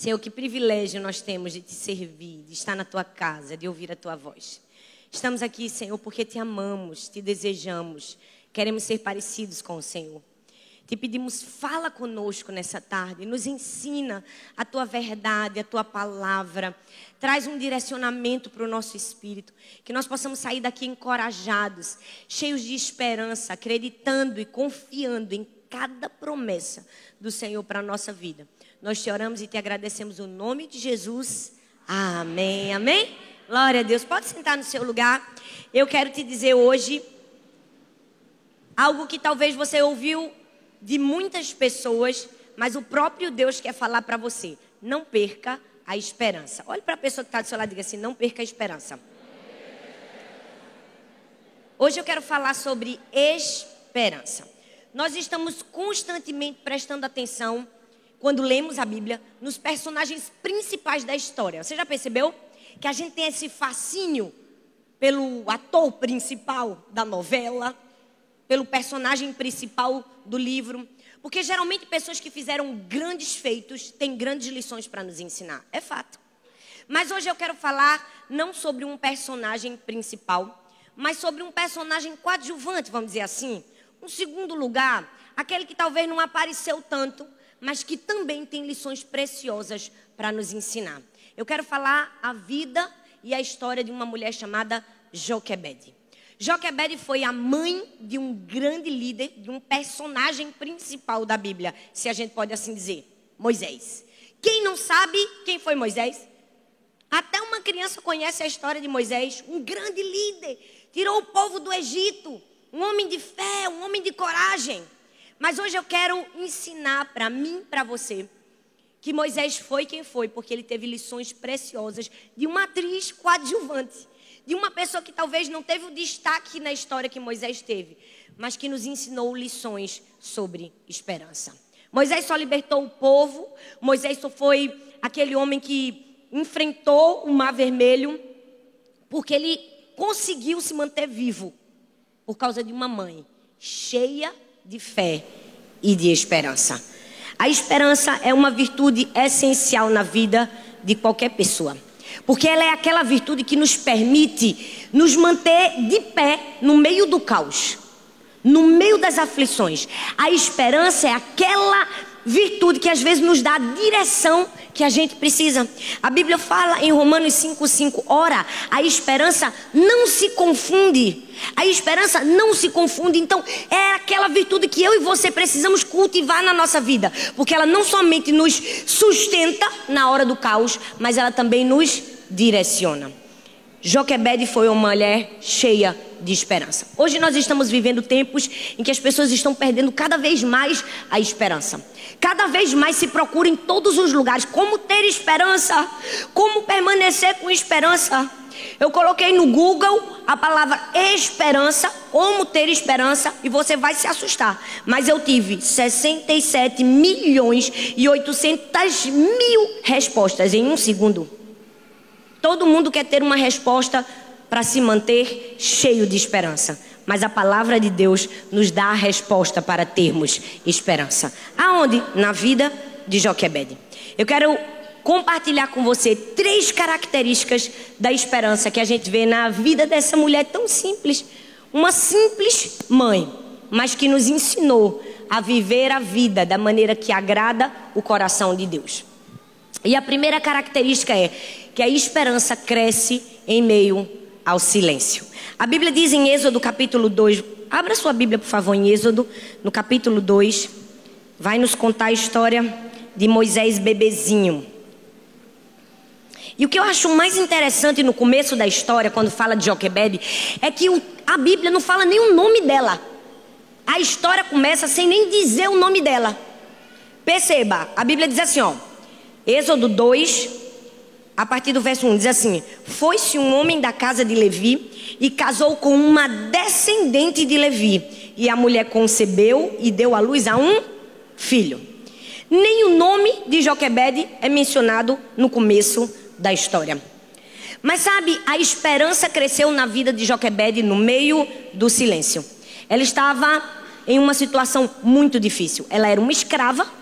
Senhor, que privilégio nós temos de te servir, de estar na tua casa, de ouvir a tua voz. Estamos aqui, Senhor, porque te amamos, te desejamos, queremos ser parecidos com o Senhor. Te pedimos, fala conosco nessa tarde, nos ensina a tua verdade, a tua palavra. Traz um direcionamento para o nosso espírito, que nós possamos sair daqui encorajados, cheios de esperança, acreditando e confiando em cada promessa do Senhor para a nossa vida. Nós te oramos e te agradecemos o nome de Jesus. Amém. Amém. Glória a Deus. Pode sentar no seu lugar. Eu quero te dizer hoje algo que talvez você ouviu de muitas pessoas, mas o próprio Deus quer falar para você. Não perca a esperança. Olhe para a pessoa que está do seu lado e diga assim: não perca a esperança. Hoje eu quero falar sobre esperança. Nós estamos constantemente prestando atenção, quando lemos a Bíblia, nos personagens principais da história. Você já percebeu? Que a gente tem esse fascínio pelo ator principal da novela, pelo personagem principal do livro. Porque geralmente pessoas que fizeram grandes feitos têm grandes lições para nos ensinar. É fato. Mas hoje eu quero falar não sobre um personagem principal, mas sobre um personagem coadjuvante, vamos dizer assim. Um segundo lugar, aquele que talvez não apareceu tanto, mas que também tem lições preciosas para nos ensinar. Eu quero falar a vida e a história de uma mulher chamada Joquebede. Joquebede foi a mãe de um grande líder, de um personagem principal da Bíblia, se a gente pode assim dizer, Moisés. Quem não sabe quem foi Moisés? Até uma criança conhece a história de Moisés, um grande líder, tirou o povo do Egito, um homem de fé, um homem de coragem. Mas hoje eu quero ensinar para mim, para você, que Moisés foi quem foi, porque ele teve lições preciosas de uma atriz coadjuvante de uma pessoa que talvez não teve o destaque na história que Moisés teve, mas que nos ensinou lições sobre esperança. Moisés só libertou o povo, Moisés só foi aquele homem que enfrentou o mar vermelho, porque ele conseguiu se manter vivo por causa de uma mãe cheia de fé e de esperança. A esperança é uma virtude essencial na vida de qualquer pessoa. Porque ela é aquela virtude que nos permite nos manter de pé no meio do caos, no meio das aflições. A esperança é aquela virtude que às vezes nos dá direção que a gente precisa. A Bíblia fala em Romanos 5,5: ora, a esperança não se confunde. A esperança não se confunde. Então, é aquela virtude que eu e você precisamos cultivar na nossa vida. Porque ela não somente nos sustenta na hora do caos, mas ela também nos direciona. Joquebede foi uma mulher cheia de esperança. Hoje nós estamos vivendo tempos em que as pessoas estão perdendo cada vez mais a esperança. Cada vez mais se procura em todos os lugares como ter esperança, como permanecer com esperança. Eu coloquei no Google a palavra esperança, como ter esperança, e você vai se assustar. Mas eu tive 67 milhões e 800 mil respostas em um segundo. Todo mundo quer ter uma resposta para se manter cheio de esperança. Mas a palavra de Deus nos dá a resposta para termos esperança. Aonde? Na vida de Joquebede. Eu quero compartilhar com você três características da esperança que a gente vê na vida dessa mulher tão simples. Uma simples mãe, mas que nos ensinou a viver a vida da maneira que agrada o coração de Deus. E a primeira característica é que a esperança cresce em meio ao silêncio. A Bíblia diz em Êxodo capítulo 2, abra sua Bíblia por favor em Êxodo, no capítulo 2, vai nos contar a história de Moisés bebezinho. E o que eu acho mais interessante no começo da história, quando fala de Joquebede, é que a Bíblia não fala nem o nome dela. A história começa sem nem dizer o nome dela. Perceba, a Bíblia diz assim, ó, Êxodo 2, a partir do verso 1, diz assim: Foi-se um homem da casa de Levi e casou com uma descendente de Levi. E a mulher concebeu e deu à luz a um filho. Nem o nome de Joquebede é mencionado no começo da história. Mas sabe, a esperança cresceu na vida de Joquebede no meio do silêncio. Ela estava em uma situação muito difícil. Ela era uma escrava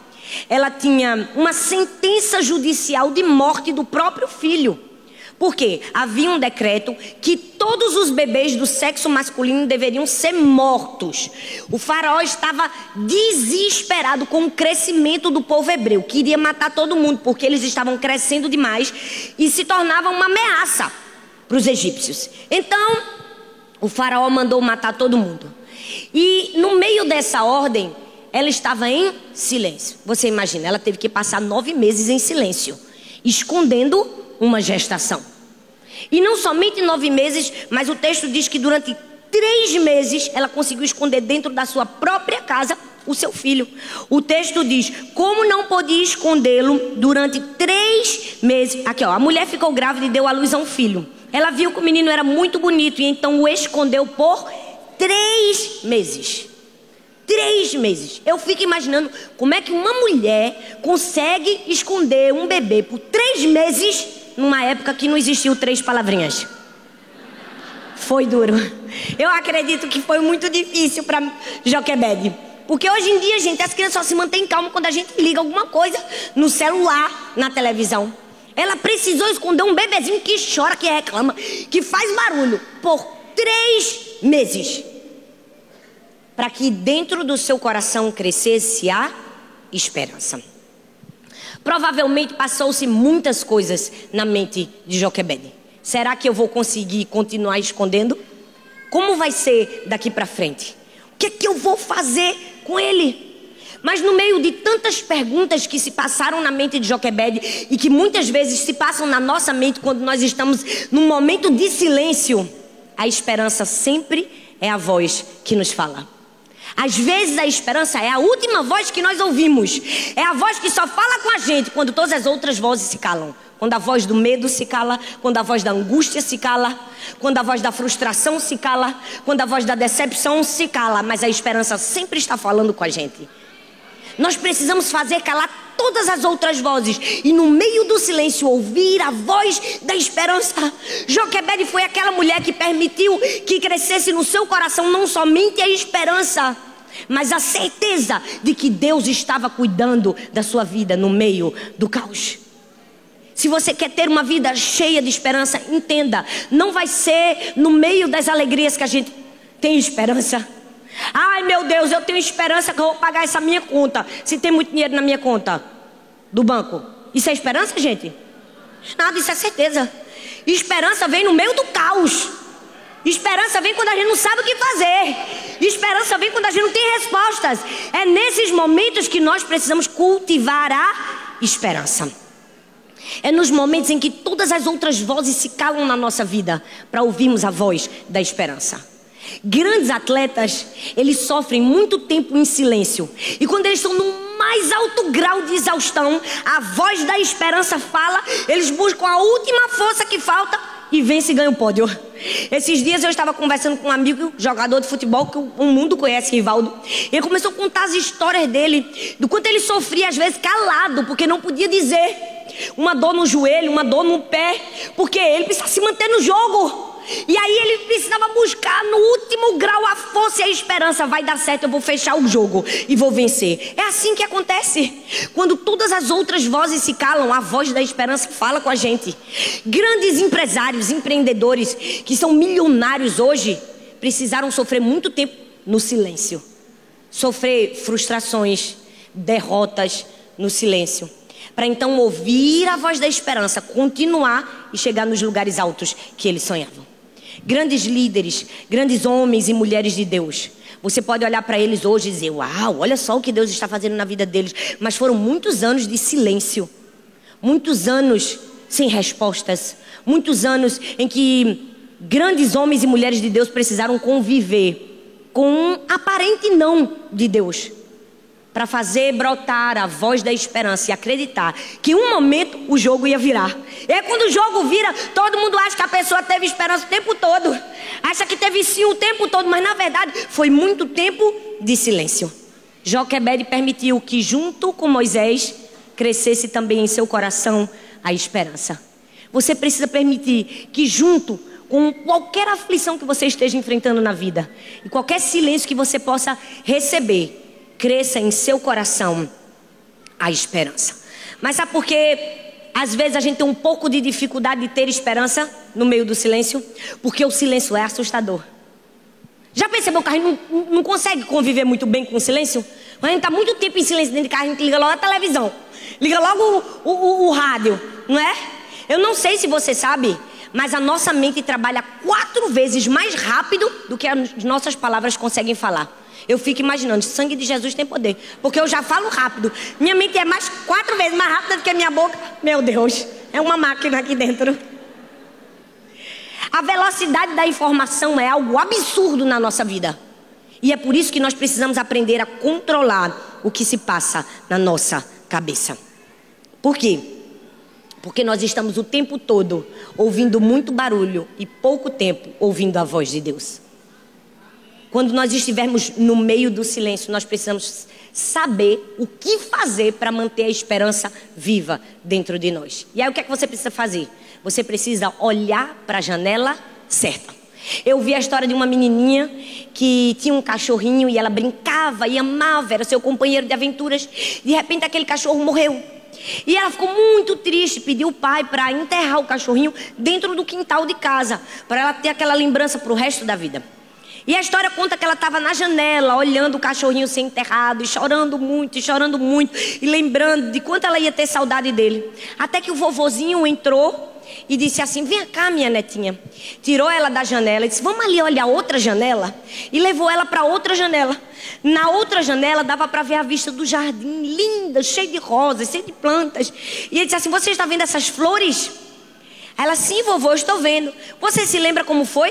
ela tinha uma sentença judicial de morte do próprio filho. Porque havia um decreto que todos os bebês do sexo masculino deveriam ser mortos. O faraó estava desesperado com o crescimento do povo hebreu, queria matar todo mundo porque eles estavam crescendo demais e se tornavam uma ameaça para os egípcios. Então, o faraó mandou matar todo mundo. E no meio dessa ordem, ela estava em silêncio. Você imagina, ela teve que passar nove meses em silêncio, escondendo uma gestação. E não somente nove meses, mas o texto diz que durante três meses ela conseguiu esconder dentro da sua própria casa o seu filho. O texto diz: como não podia escondê-lo durante três meses. Aqui, ó, a mulher ficou grávida e deu à luz a um filho. Ela viu que o menino era muito bonito e então o escondeu por três meses. Três meses. Eu fico imaginando como é que uma mulher consegue esconder um bebê por três meses numa época que não existiu três palavrinhas. Foi duro. Eu acredito que foi muito difícil para Joquebede. Porque hoje em dia, gente, as crianças só se mantêm calmas quando a gente liga alguma coisa no celular, na televisão. Ela precisou esconder um bebezinho que chora, que reclama, que faz barulho por três meses. Para que dentro do seu coração crescesse a esperança. Provavelmente passou-se muitas coisas na mente de Joquebede. Será que eu vou conseguir continuar escondendo? Como vai ser daqui para frente? O que é que eu vou fazer com ele? Mas no meio de tantas perguntas que se passaram na mente de Joquebede e que muitas vezes se passam na nossa mente quando nós estamos num momento de silêncio, a esperança sempre é a voz que nos fala. Às vezes a esperança é a última voz que nós ouvimos. É a voz que só fala com a gente quando todas as outras vozes se calam. Quando a voz do medo se cala, quando a voz da angústia se cala, quando a voz da frustração se cala, quando a voz da decepção se cala, mas a esperança sempre está falando com a gente. Nós precisamos fazer calar todas as outras vozes e no meio do silêncio ouvir a voz da esperança. Joquebede foi aquela mulher que permitiu que crescesse no seu coração não somente a esperança, mas a certeza de que Deus estava cuidando da sua vida no meio do caos. Se você quer ter uma vida cheia de esperança, entenda, não vai ser no meio das alegrias que a gente tem esperança. Ai meu Deus, eu tenho esperança que eu vou pagar essa minha conta. Se tem muito dinheiro na minha conta do banco. Isso é esperança, gente? Nada, isso é certeza. Esperança vem no meio do caos. Esperança vem quando a gente não sabe o que fazer. Esperança vem quando a gente não tem respostas. É nesses momentos que nós precisamos cultivar a esperança. É nos momentos em que todas as outras vozes se calam na nossa vida para ouvirmos a voz da esperança. Grandes atletas, eles sofrem muito tempo em silêncio. E quando eles estão no mais alto grau de exaustão, a voz da esperança fala, eles buscam a última força que falta e vence e ganha o pódio. Esses dias eu estava conversando com um amigo, jogador de futebol, que o mundo conhece, Rivaldo. Ele começou a contar as histórias dele, do quanto ele sofria, às vezes calado, porque não podia dizer. Uma dor no joelho, uma dor no pé, porque ele precisa se manter no jogo. E aí ele precisava buscar no último grau a força e a esperança. Vai dar certo, eu vou fechar o jogo e vou vencer. É assim que acontece. Quando todas as outras vozes se calam, a voz da esperança fala com a gente. Grandes empresários, empreendedores que são milionários hoje, precisaram sofrer muito tempo no silêncio. Sofrer frustrações, derrotas no silêncio para então ouvir a voz da esperança, continuar e chegar nos lugares altos que eles sonhavam grandes líderes, grandes homens e mulheres de Deus. Você pode olhar para eles hoje e dizer: Uau, olha só o que Deus está fazendo na vida deles. Mas foram muitos anos de silêncio, muitos anos sem respostas, muitos anos em que grandes homens e mulheres de Deus precisaram conviver com um aparente não de Deus para fazer brotar a voz da esperança e acreditar que um momento o jogo ia virar. E aí, quando o jogo vira, todo mundo acha que a pessoa teve esperança o tempo todo, acha que teve sim o tempo todo, mas na verdade foi muito tempo de silêncio. Joquebede permitiu que, junto com Moisés, crescesse também em seu coração a esperança. Você precisa permitir que, junto com qualquer aflição que você esteja enfrentando na vida, e qualquer silêncio que você possa receber, cresça em seu coração a esperança. Mas sabe por que às vezes a gente tem um pouco de dificuldade de ter esperança no meio do silêncio? Porque o silêncio é assustador. Já percebeu que a gente não, não consegue conviver muito bem com o silêncio? A gente está muito tempo em silêncio dentro de casa, a gente liga logo a televisão, liga logo o, o, o rádio, não é? Eu não sei se você sabe, mas a nossa mente trabalha quatro vezes mais rápido do que as nossas palavras conseguem falar. Eu fico imaginando, sangue de Jesus tem poder, porque eu já falo rápido. Minha mente é mais quatro vezes mais rápida do que a minha boca. Meu Deus, é uma máquina aqui dentro. A velocidade da informação é algo absurdo na nossa vida. E é por isso que nós precisamos aprender a controlar o que se passa na nossa cabeça. Por quê? Porque nós estamos o tempo todo ouvindo muito barulho e pouco tempo ouvindo a voz de Deus. Quando nós estivermos no meio do silêncio, nós precisamos saber o que fazer para manter a esperança viva dentro de nós. E aí o que é que você precisa fazer? Você precisa olhar para a janela certa. Eu vi a história de uma menininha que tinha um cachorrinho e ela brincava e amava, era seu companheiro de aventuras. De repente aquele cachorro morreu. E ela ficou muito triste, pediu o pai para enterrar o cachorrinho dentro do quintal de casa, para ela ter aquela lembrança para o resto da vida. E a história conta que ela estava na janela, olhando o cachorrinho ser enterrado, e chorando muito, e chorando muito, e lembrando de quanto ela ia ter saudade dele. Até que o vovozinho entrou e disse assim: Vem cá, minha netinha. Tirou ela da janela e disse: Vamos ali olhar outra janela. E levou ela para outra janela. Na outra janela dava para ver a vista do jardim, linda, cheio de rosas, cheio de plantas. E ele disse assim: Você está vendo essas flores? Ela, sim, vovô, estou vendo. Você se lembra como foi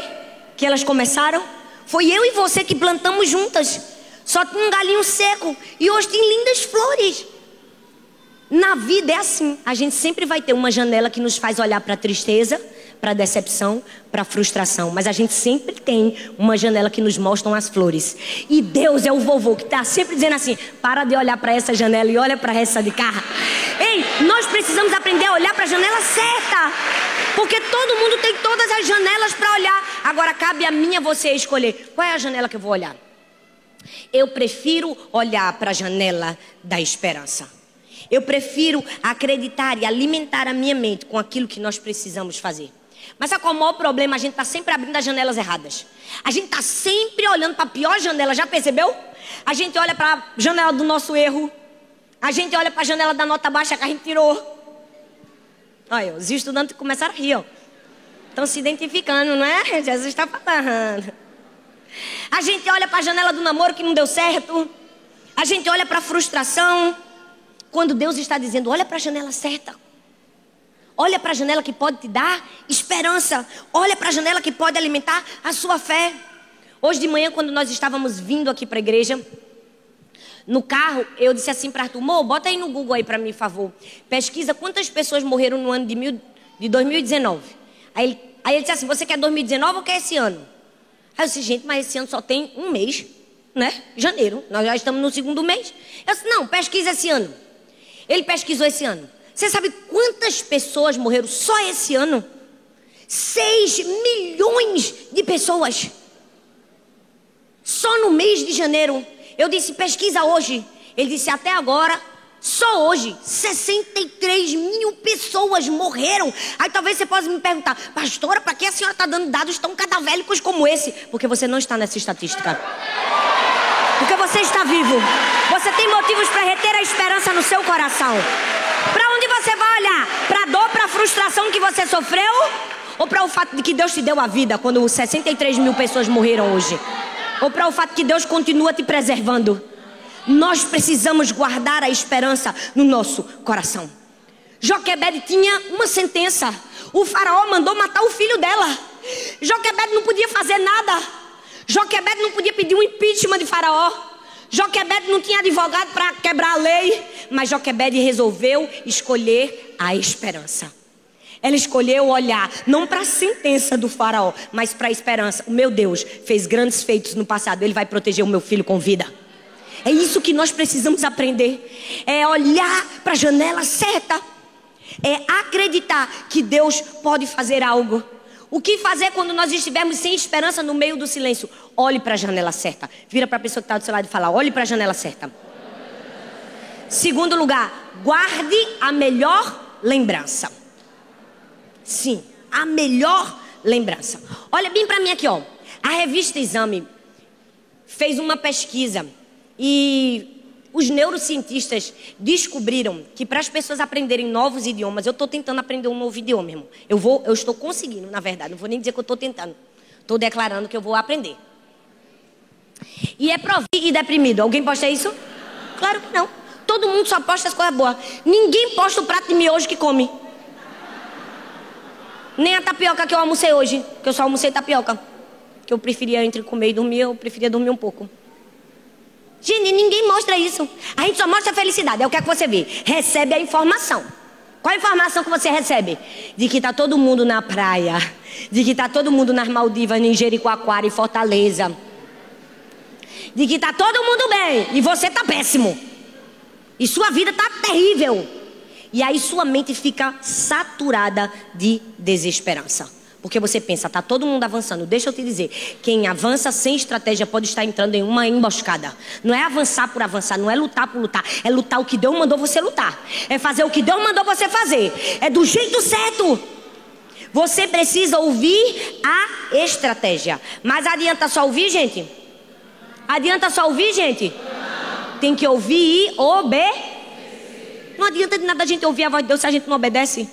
que elas começaram? Foi eu e você que plantamos juntas. Só tinha um galinho seco e hoje tem lindas flores. Na vida é assim. A gente sempre vai ter uma janela que nos faz olhar para a tristeza, para a decepção, para a frustração. Mas a gente sempre tem uma janela que nos mostra as flores. E Deus é o vovô que está sempre dizendo assim: para de olhar para essa janela e olha para essa de cá. Ei, nós precisamos aprender a olhar para a janela certa. Porque todo mundo tem todas as janelas para olhar. Agora cabe a mim a você escolher qual é a janela que eu vou olhar. Eu prefiro olhar para a janela da esperança. Eu prefiro acreditar e alimentar a minha mente com aquilo que nós precisamos fazer. Mas sabe qual é o maior problema? A gente está sempre abrindo as janelas erradas. A gente está sempre olhando para a pior janela, já percebeu? A gente olha para a janela do nosso erro. A gente olha para a janela da nota baixa que a gente tirou. Olha, os estudantes começaram a rir, ó. Estão se identificando, não é? Jesus está falando. A gente olha para a janela do namoro que não deu certo. A gente olha para a frustração. Quando Deus está dizendo, olha para a janela certa. Olha para a janela que pode te dar esperança. Olha para a janela que pode alimentar a sua fé. Hoje de manhã, quando nós estávamos vindo aqui para a igreja, no carro, eu disse assim para Arthur, Mo, bota aí no Google aí para mim, por favor. Pesquisa quantas pessoas morreram no ano de, mil, de 2019. Aí ele, aí ele disse assim, você quer 2019 ou quer esse ano? Aí eu disse, gente, mas esse ano só tem um mês, né? Janeiro, nós já estamos no segundo mês. Eu disse, não, pesquisa esse ano. Ele pesquisou esse ano. Você sabe quantas pessoas morreram só esse ano? 6 milhões de pessoas. Só no mês de janeiro. Eu disse, pesquisa hoje. Ele disse, até agora, só hoje, 63 mil pessoas morreram. Aí talvez você possa me perguntar, pastora, para que a senhora está dando dados tão cadavélicos como esse? Porque você não está nessa estatística. Porque você está vivo. Você tem motivos para reter a esperança no seu coração. Para onde você vai olhar? Para a dor, para a frustração que você sofreu? Ou para o fato de que Deus te deu a vida quando 63 mil pessoas morreram hoje? Ou para o fato que Deus continua te preservando. Nós precisamos guardar a esperança no nosso coração. Joquebed tinha uma sentença. O faraó mandou matar o filho dela. Joquebed não podia fazer nada. Joquebed não podia pedir um impeachment de faraó. Joquebed não tinha advogado para quebrar a lei. Mas Joquebed resolveu escolher a esperança. Ela escolheu olhar não para a sentença do faraó, mas para a esperança. O meu Deus fez grandes feitos no passado, ele vai proteger o meu filho com vida. É isso que nós precisamos aprender. É olhar para a janela certa. É acreditar que Deus pode fazer algo. O que fazer quando nós estivermos sem esperança no meio do silêncio? Olhe para a janela certa. Vira para a pessoa que está do seu lado e fala: olhe para a janela certa. Segundo lugar, guarde a melhor lembrança. Sim, a melhor lembrança. Olha bem para mim aqui, ó. A revista Exame fez uma pesquisa e os neurocientistas descobriram que para as pessoas aprenderem novos idiomas, eu estou tentando aprender um novo idioma, irmão. Eu vou, eu estou conseguindo, na verdade. Não vou nem dizer que eu estou tentando. Estou declarando que eu vou aprender. E é provido e deprimido. Alguém posta isso? Claro que não. Todo mundo só posta as coisas boas. Ninguém posta o prato de miojo que come. Nem a tapioca que eu almocei hoje, que eu só almocei tapioca. Que eu preferia entre comer e dormir, eu preferia dormir um pouco. Gente, ninguém mostra isso. A gente só mostra a felicidade. É o que é que você vê. Recebe a informação. Qual a informação que você recebe? De que está todo mundo na praia. De que está todo mundo nas Maldivas, em Jericoacoara e Fortaleza. De que está todo mundo bem e você está péssimo. E sua vida está terrível. E aí sua mente fica saturada de desesperança. Porque você pensa, tá todo mundo avançando. Deixa eu te dizer, quem avança sem estratégia pode estar entrando em uma emboscada. Não é avançar por avançar, não é lutar por lutar, é lutar o que Deus mandou você lutar. É fazer o que Deus mandou você fazer. É do jeito certo. Você precisa ouvir a estratégia. Mas adianta só ouvir, gente? Adianta só ouvir, gente? Tem que ouvir e obedecer. Não adianta de nada a gente ouvir a voz de Deus se a gente não obedece.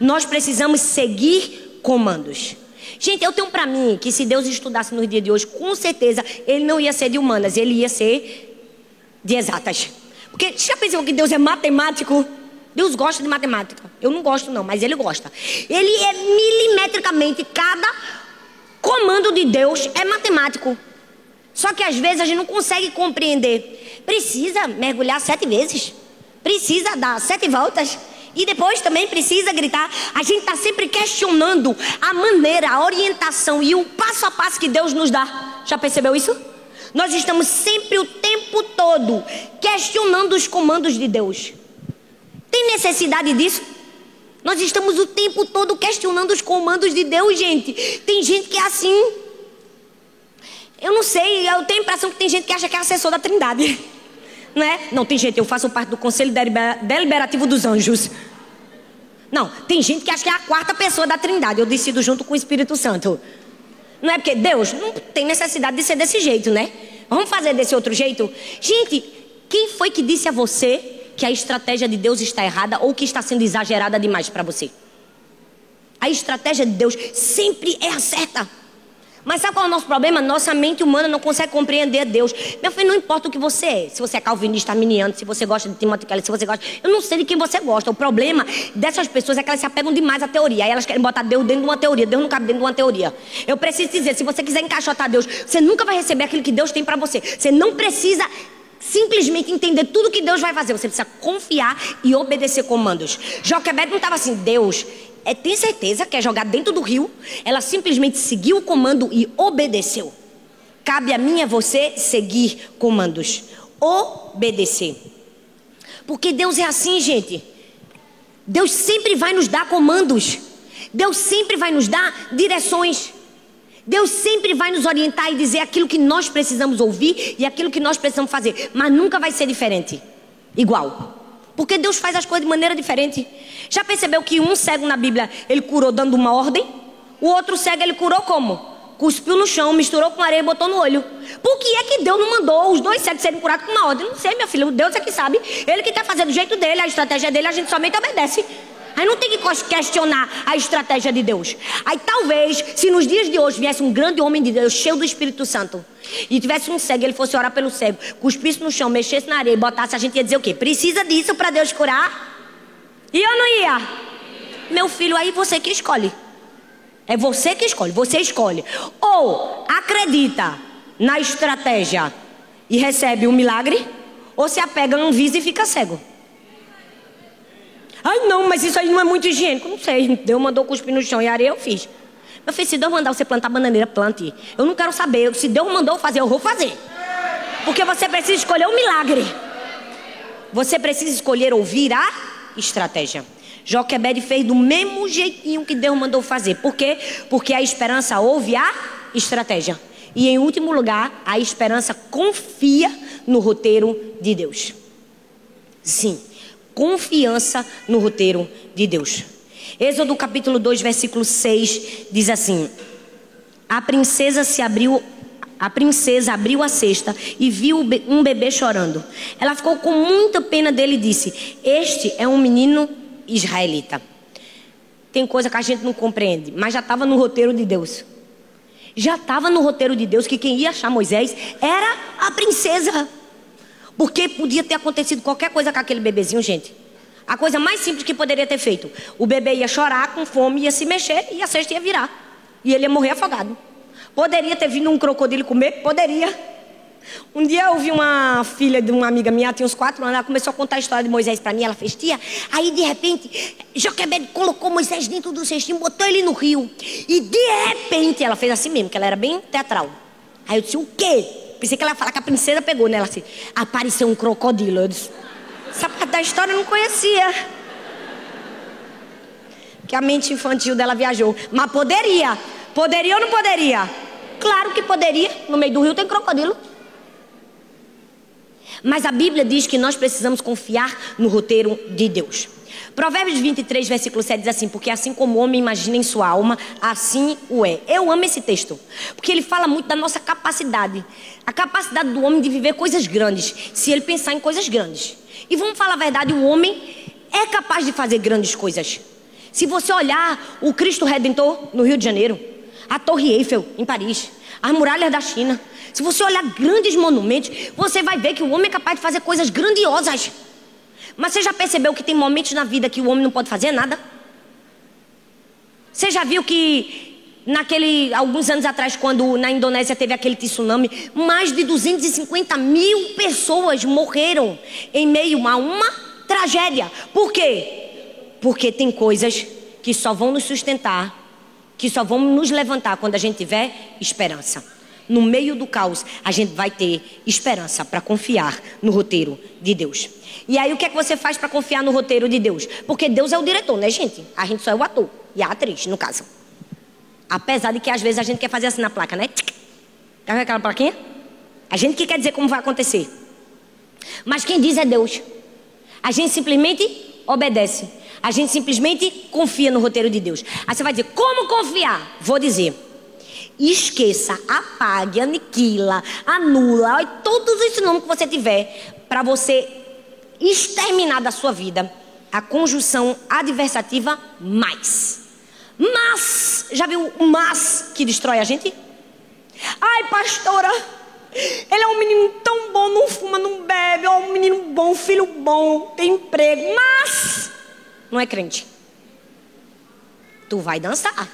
Nós precisamos seguir comandos. Gente, eu tenho para mim que se Deus estudasse no dia de hoje, com certeza ele não ia ser de humanas, ele ia ser de exatas. Porque já pensou que Deus é matemático? Deus gosta de matemática. Eu não gosto não, mas ele gosta. Ele é milimetricamente cada comando de Deus é matemático. Só que às vezes a gente não consegue compreender. Precisa mergulhar sete vezes. Precisa dar sete voltas. E depois também precisa gritar. A gente está sempre questionando a maneira, a orientação e o passo a passo que Deus nos dá. Já percebeu isso? Nós estamos sempre o tempo todo questionando os comandos de Deus. Tem necessidade disso? Nós estamos o tempo todo questionando os comandos de Deus, gente. Tem gente que é assim. Eu não sei, eu tenho a impressão que tem gente que acha que é assessor da Trindade. Não é? Não, tem gente, eu faço parte do Conselho Deliberativo dos Anjos. Não, tem gente que acha que é a quarta pessoa da Trindade. Eu decido junto com o Espírito Santo. Não é porque Deus não tem necessidade de ser desse jeito, né? Vamos fazer desse outro jeito? Gente, quem foi que disse a você que a estratégia de Deus está errada ou que está sendo exagerada demais para você? A estratégia de Deus sempre é a certa. Mas sabe qual é o nosso problema? Nossa mente humana não consegue compreender Deus. Meu filho, não importa o que você é. Se você é calvinista, arminiano, se você gosta de Timothy Keller, se você gosta... Eu não sei de quem você gosta. O problema dessas pessoas é que elas se apegam demais à teoria. Aí elas querem botar Deus dentro de uma teoria. Deus não cabe dentro de uma teoria. Eu preciso dizer, se você quiser encaixotar Deus, você nunca vai receber aquilo que Deus tem para você. Você não precisa simplesmente entender tudo que Deus vai fazer. Você precisa confiar e obedecer comandos. Joquebed não estava assim, Deus, é, tem certeza que é jogar dentro do rio. Ela simplesmente seguiu o comando e obedeceu. Cabe a mim a você seguir comandos. Obedecer. Porque Deus é assim, gente. Deus sempre vai nos dar comandos. Deus sempre vai nos dar direções. Deus sempre vai nos orientar e dizer aquilo que nós precisamos ouvir e aquilo que nós precisamos fazer. Mas nunca vai ser diferente. Igual. Porque Deus faz as coisas de maneira diferente. Já percebeu que um cego na Bíblia ele curou dando uma ordem? O outro cego ele curou como? Cuspiu no chão, misturou com areia e botou no olho. Por que é que Deus não mandou os dois cegos serem curados com uma ordem? Não sei, meu filho. Deus é que sabe. Ele que está fazendo do jeito dele, a estratégia dele, a gente somente obedece. Aí não tem que questionar a estratégia de Deus. Aí talvez, se nos dias de hoje viesse um grande homem de Deus, cheio do Espírito Santo, e tivesse um cego, ele fosse orar pelo cego, cuspisse no chão, mexesse na areia e botasse, a gente ia dizer o quê? Precisa disso para Deus curar? E eu não ia? Meu filho, aí você que escolhe. É você que escolhe, você escolhe. Ou acredita na estratégia e recebe um milagre, ou se apega a um visa e fica cego. Ai, não, mas isso aí não é muito higiênico. Não sei, Deus mandou cuspir no chão e areia, eu fiz. Meu filho, se Deus mandar você plantar bananeira, plante. Eu não quero saber. Se Deus mandou fazer, eu vou fazer. Porque você precisa escolher o um milagre. Você precisa escolher ouvir a estratégia. Joquebed fez do mesmo jeitinho que Deus mandou fazer. Por quê? Porque a esperança ouve a estratégia. E em último lugar, a esperança confia no roteiro de Deus. Sim, confiança no roteiro de Deus. Êxodo capítulo 2, versículo 6 diz assim: A princesa se abriu a princesa abriu a cesta e viu um bebê chorando. Ela ficou com muita pena dele e disse: Este é um menino israelita. Tem coisa que a gente não compreende, mas já estava no roteiro de Deus. Já estava no roteiro de Deus que quem ia achar Moisés era a princesa. Porque podia ter acontecido qualquer coisa com aquele bebezinho, gente. A coisa mais simples que poderia ter feito. O bebê ia chorar com fome, ia se mexer e a cesta ia virar. E ele ia morrer afogado. Poderia ter vindo um crocodilo comer? Poderia. Um dia eu vi uma filha de uma amiga minha, tinha uns quatro anos, ela começou a contar a história de Moisés para mim, ela fez tia. Aí de repente, Joquebed colocou Moisés dentro do cestinho, botou ele no rio. E de repente, ela fez assim mesmo, que ela era bem teatral. Aí eu disse, o quê? Pensei que ela ia falar que a princesa pegou nela assim. Apareceu um crocodilo. Eu disse, essa parte da história eu não conhecia. Que a mente infantil dela viajou. Mas poderia. Poderia ou não poderia? Claro que poderia. No meio do rio tem crocodilo. Mas a Bíblia diz que nós precisamos confiar no roteiro de Deus. Provérbios 23, versículo 7 diz assim: Porque assim como o homem imagina em sua alma, assim o é. Eu amo esse texto, porque ele fala muito da nossa capacidade, a capacidade do homem de viver coisas grandes, se ele pensar em coisas grandes. E vamos falar a verdade: o homem é capaz de fazer grandes coisas. Se você olhar o Cristo Redentor no Rio de Janeiro, a Torre Eiffel em Paris, as muralhas da China. Se você olhar grandes monumentos, você vai ver que o homem é capaz de fazer coisas grandiosas. Mas você já percebeu que tem momentos na vida que o homem não pode fazer nada? Você já viu que naquele alguns anos atrás, quando na Indonésia teve aquele tsunami, mais de 250 mil pessoas morreram em meio a uma tragédia. Por quê? Porque tem coisas que só vão nos sustentar que só vamos nos levantar quando a gente tiver esperança. No meio do caos, a gente vai ter esperança para confiar no roteiro de Deus. E aí, o que é que você faz para confiar no roteiro de Deus? Porque Deus é o diretor, né, gente? A gente só é o ator e a atriz, no caso. Apesar de que às vezes a gente quer fazer assim na placa, né? Tá vendo aquela plaquinha? A gente que quer dizer como vai acontecer. Mas quem diz é Deus. A gente simplesmente obedece. A gente simplesmente confia no roteiro de Deus. Aí você vai dizer, como confiar? Vou dizer. Esqueça, apague, aniquila, anula, todos os nomes que você tiver para você exterminar da sua vida a conjunção adversativa mais. Mas, já viu o mas que destrói a gente? Ai, pastora, ele é um menino tão bom, não fuma, não bebe, é um menino bom, filho bom, tem emprego, mas não é crente. Tu vai dançar.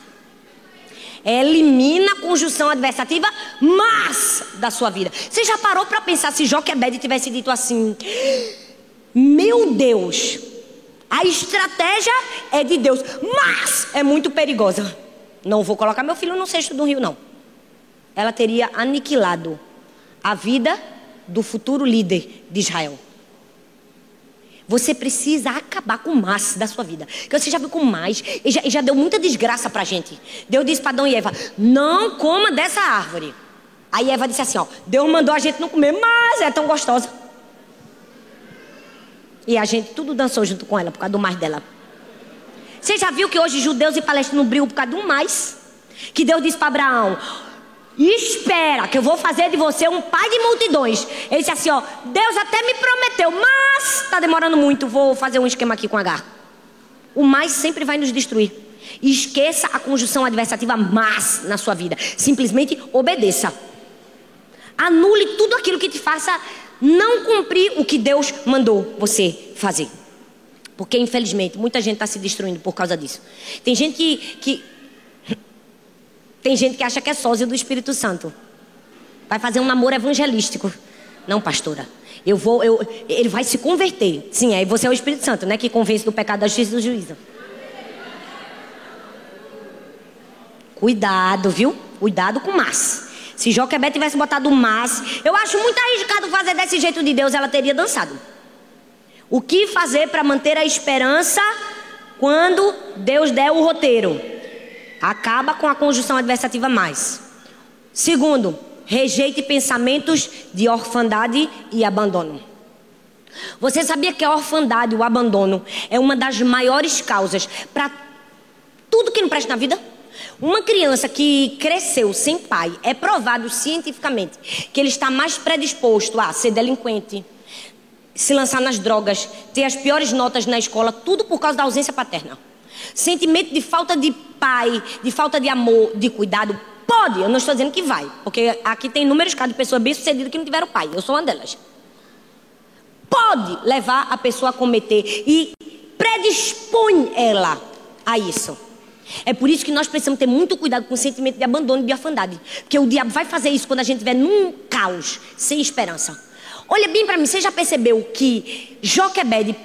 Elimina a conjunção adversativa, mas da sua vida. Você já parou para pensar se Joquebed tivesse dito assim: Meu Deus, a estratégia é de Deus, mas é muito perigosa. Não vou colocar meu filho no cesto do rio, não. Ela teria aniquilado a vida do futuro líder de Israel. Você precisa acabar com o mais da sua vida. Que você já viu com mais e já, e já deu muita desgraça pra gente. Deus disse para Adão e Eva: não coma dessa árvore. Aí Eva disse assim: ó, Deus mandou a gente não comer, mas é tão gostosa. E a gente tudo dançou junto com ela por causa do mais dela. Você já viu que hoje judeus e palestinos brigam por causa do mais? Que Deus disse para Abraão: espera, que eu vou fazer de você um pai de multidões. Ele disse assim: ó, Deus até me prometeu, mas está demorando muito, vou fazer um esquema aqui com H. O mais sempre vai nos destruir. esqueça a conjunção adversativa mas na sua vida. Simplesmente obedeça. Anule tudo aquilo que te faça não cumprir o que Deus mandou você fazer. Porque, infelizmente, muita gente está se destruindo por causa disso. Tem gente que, que tem gente que acha que é sósia do Espírito Santo. Vai fazer um namoro evangelístico. Não, pastora. Eu vou, eu, ele vai se converter. Sim, aí você é o Espírito Santo, né? Que convence do pecado, da justiça e do juízo. Cuidado, viu? Cuidado com mas. Se Joquebé tivesse botado mas, eu acho muito arriscado fazer desse jeito de Deus, ela teria dançado. O que fazer para manter a esperança quando Deus der o roteiro? Acaba com a conjunção adversativa mais. Segundo, rejeite pensamentos de orfandade e abandono. Você sabia que a orfandade, o abandono, é uma das maiores causas para tudo que não presta na vida? Uma criança que cresceu sem pai, é provado cientificamente que ele está mais predisposto a ser delinquente, se lançar nas drogas, ter as piores notas na escola, tudo por causa da ausência paterna. Sentimento de falta de pai, de falta de amor, de cuidado, pode, eu não estou dizendo que vai, porque aqui tem inúmeros casos de pessoas bem-sucedidas que não tiveram pai, eu sou uma delas. Pode levar a pessoa a cometer e predispõe ela a isso. É por isso que nós precisamos ter muito cuidado com o sentimento de abandono e de orfandade. Porque o diabo vai fazer isso quando a gente estiver num caos, sem esperança. Olha bem para mim, você já percebeu que Joquebede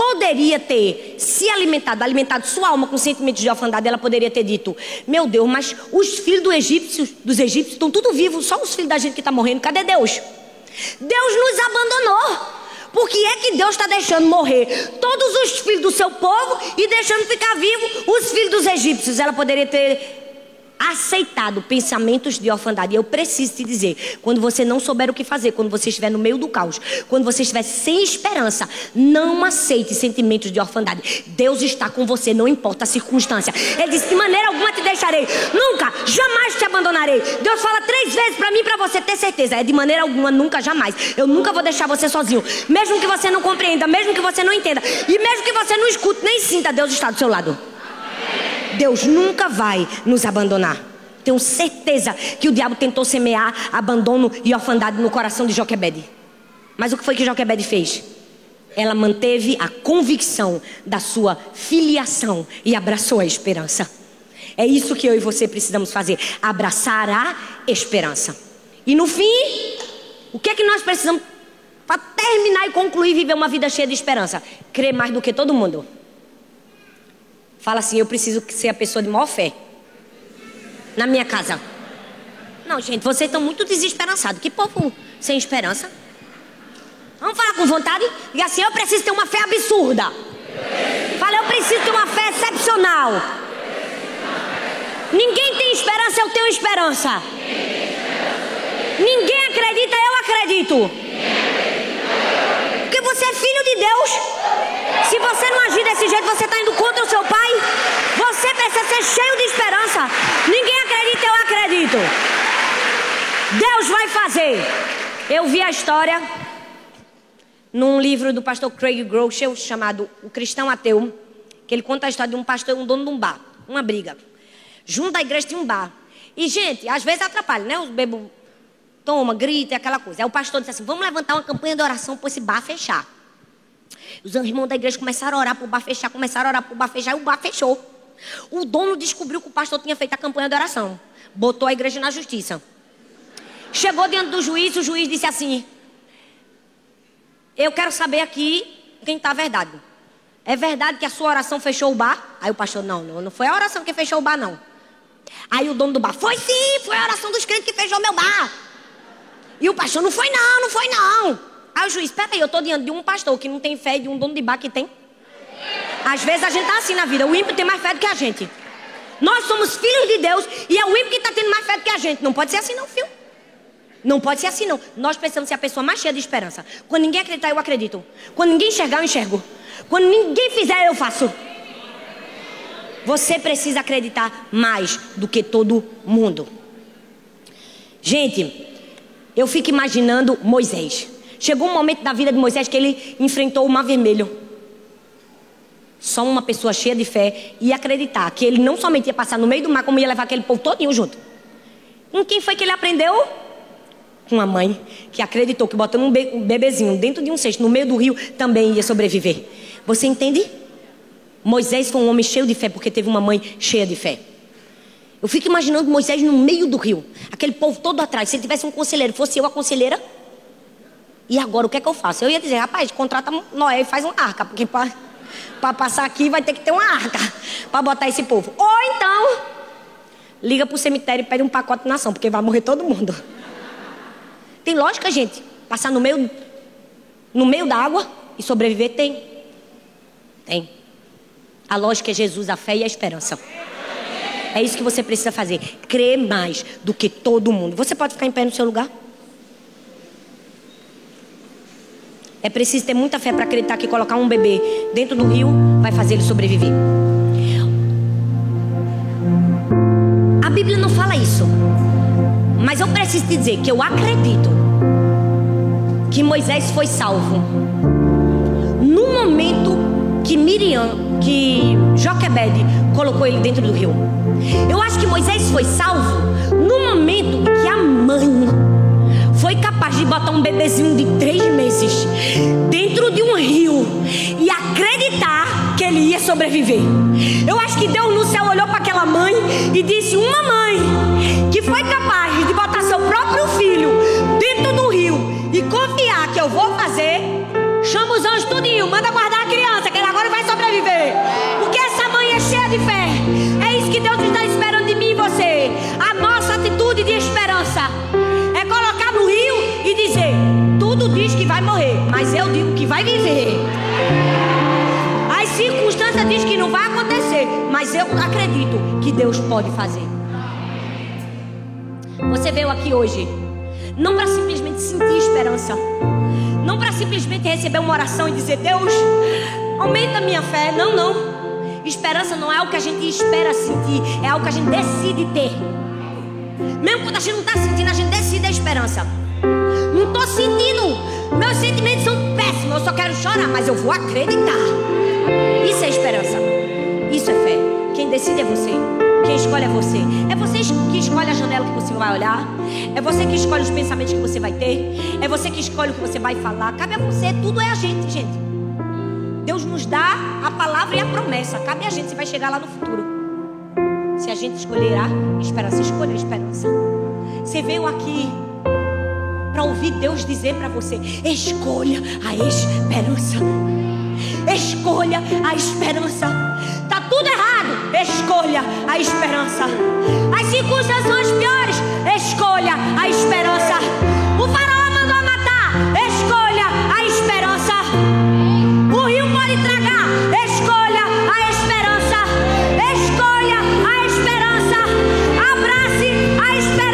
poderia ter se alimentado, alimentado sua alma com sentimentos de orfandade, ela poderia ter dito: Meu Deus, mas os filhos do egípcio, dos egípcios estão tudo vivos, só os filhos da gente que está morrendo, cadê Deus? Deus nos abandonou. Por que é que Deus está deixando morrer todos os filhos do seu povo e deixando ficar vivo os filhos dos egípcios? Ela poderia ter aceitado pensamentos de orfandade. Eu preciso te dizer, quando você não souber o que fazer, quando você estiver no meio do caos, quando você estiver sem esperança, não aceite sentimentos de orfandade. Deus está com você, não importa a circunstância. Ele disse: de maneira alguma te deixarei, nunca, jamais te abandonarei. Deus fala três vezes para mim, para você ter certeza. É de maneira alguma, nunca, jamais. Eu nunca vou deixar você sozinho, mesmo que você não compreenda, mesmo que você não entenda, e mesmo que você não escute nem sinta, Deus está do seu lado. Deus nunca vai nos abandonar. Tenho certeza que o diabo tentou semear abandono e orfandade no coração de Joquebede. Mas o que foi que Joquebede fez? Ela manteve a convicção da sua filiação e abraçou a esperança. É isso que eu e você precisamos fazer: abraçar a esperança. E no fim, o que é que nós precisamos para terminar e concluir viver uma vida cheia de esperança? Crer mais do que todo mundo. Fala assim: eu preciso ser a pessoa de maior fé na minha casa. Não, gente, vocês estão muito desesperançados. Que povo sem esperança. Vamos falar com vontade? E assim, eu preciso ter uma fé absurda. Fala, eu preciso ter uma fé excepcional. Ninguém tem esperança, eu tenho esperança. Ninguém acredita, eu acredito. Você é filho de Deus. Se você não agir desse jeito, você está indo contra o seu pai. Você precisa ser cheio de esperança. Ninguém acredita, eu acredito. Deus vai fazer. Eu vi a história num livro do pastor Craig Groeschel chamado O Cristão Ateu, que ele conta a história de um pastor, um dono de um bar, uma briga. Junto à igreja tinha um bar. E, gente, às vezes atrapalha, né? Os bebos toma, grita, aquela coisa. Aí o pastor disse assim: vamos levantar uma campanha de oração para esse bar fechar. Os irmãos da igreja começaram a orar para o bar fechar, começaram a orar para o bar fechar e o bar fechou. O dono descobriu que o pastor tinha feito a campanha de oração. Botou a igreja na justiça. Chegou diante do juiz, o juiz disse assim: Eu quero saber aqui quem está a verdade. É verdade que a sua oração fechou o bar? Aí o pastor, não, não, não foi a oração que fechou o bar, não. Aí o dono do bar, foi sim, foi a oração dos crentes que fechou meu bar. E o pastor, não foi não, não foi não. Aí o juiz, peraí, eu estou diante de um pastor que não tem fé e de um dono de bar que tem. Às vezes a gente está assim na vida, o ímpio tem mais fé do que a gente. Nós somos filhos de Deus e é o ímpio que está tendo mais fé do que a gente. Não pode ser assim não, filho. Não pode ser assim não. Nós precisamos ser a pessoa mais cheia de esperança. Quando ninguém acreditar, eu acredito. Quando ninguém enxergar, eu enxergo. Quando ninguém fizer, eu faço. Você precisa acreditar mais do que todo mundo. Gente, eu fico imaginando Moisés. Chegou um momento da vida de Moisés que ele enfrentou o mar vermelho. Só uma pessoa cheia de fé ia acreditar que ele não somente ia passar no meio do mar, como ia levar aquele povo todinho junto. Com quem foi que ele aprendeu? Com a mãe, que acreditou que botando um, be bebezinho dentro de um cesto no meio do rio também ia sobreviver. Você entende? Moisés foi um homem cheio de fé porque teve uma mãe cheia de fé. Eu fico imaginando Moisés no meio do rio, aquele povo todo atrás. Se ele tivesse um conselheiro, fosse eu a conselheira. E agora o que é que eu faço? Eu ia dizer, rapaz, contrata Noé e faz uma arca, porque para passar aqui vai ter que ter uma arca para botar esse povo. Ou então, liga para o cemitério e pede um pacote de nação, porque vai morrer todo mundo. Tem lógica, gente? Passar no meio, no meio da água e sobreviver? Tem. Tem. A lógica é Jesus, a fé e a esperança. É isso que você precisa fazer. Crer mais do que todo mundo. Você pode ficar em pé no seu lugar? É preciso ter muita fé para acreditar que colocar um bebê dentro do rio vai fazer ele sobreviver. A Bíblia não fala isso. Mas eu preciso te dizer que eu acredito que Moisés foi salvo no momento que Miriam, que Joquebede colocou ele dentro do rio. Eu acho que Moisés foi salvo no momento que a mãe foi capaz de botar um bebezinho de três meses dentro de um rio e acreditar que ele ia sobreviver. Eu acho que Deus no céu olhou para aquela mãe e disse: Uma mãe que foi capaz de botar seu próprio filho dentro do rio e confiar que eu vou fazer, chama os anjos tudinho, manda guardar vai viver. As circunstâncias dizem que não vai acontecer, mas eu acredito que Deus pode fazer. Você veio aqui hoje não para simplesmente sentir esperança, não para simplesmente receber uma oração e dizer: Deus, aumenta a minha fé. Não, não. Esperança não é algo que a gente espera sentir, é algo que a gente decide ter. Mesmo quando a gente não está sentindo, a gente decide a esperança. Não estou sentindo, meus sentimentos são péssimos, eu só quero chorar, mas eu vou acreditar. Isso é esperança, isso é fé. Quem decide é você. Quem escolhe é você. É você que escolhe a janela que você vai olhar. É você que escolhe os pensamentos que você vai ter. É você que escolhe o que você vai falar. Cabe a você, tudo é a gente, gente. Deus nos dá a palavra e a promessa. Cabe a gente se vai chegar lá no futuro. Se a gente escolherá esperança, escolha a esperança. Você veio aqui para ouvir Deus dizer para você: escolha a esperança. Escolha a esperança. Tá tudo errado. Escolha a esperança. As circunstâncias piores, escolha a esperança. O faraó mandou matar, escolha a esperança. O rio pode tragar, escolha a esperança. Escolha a esperança. Abrace a esperança.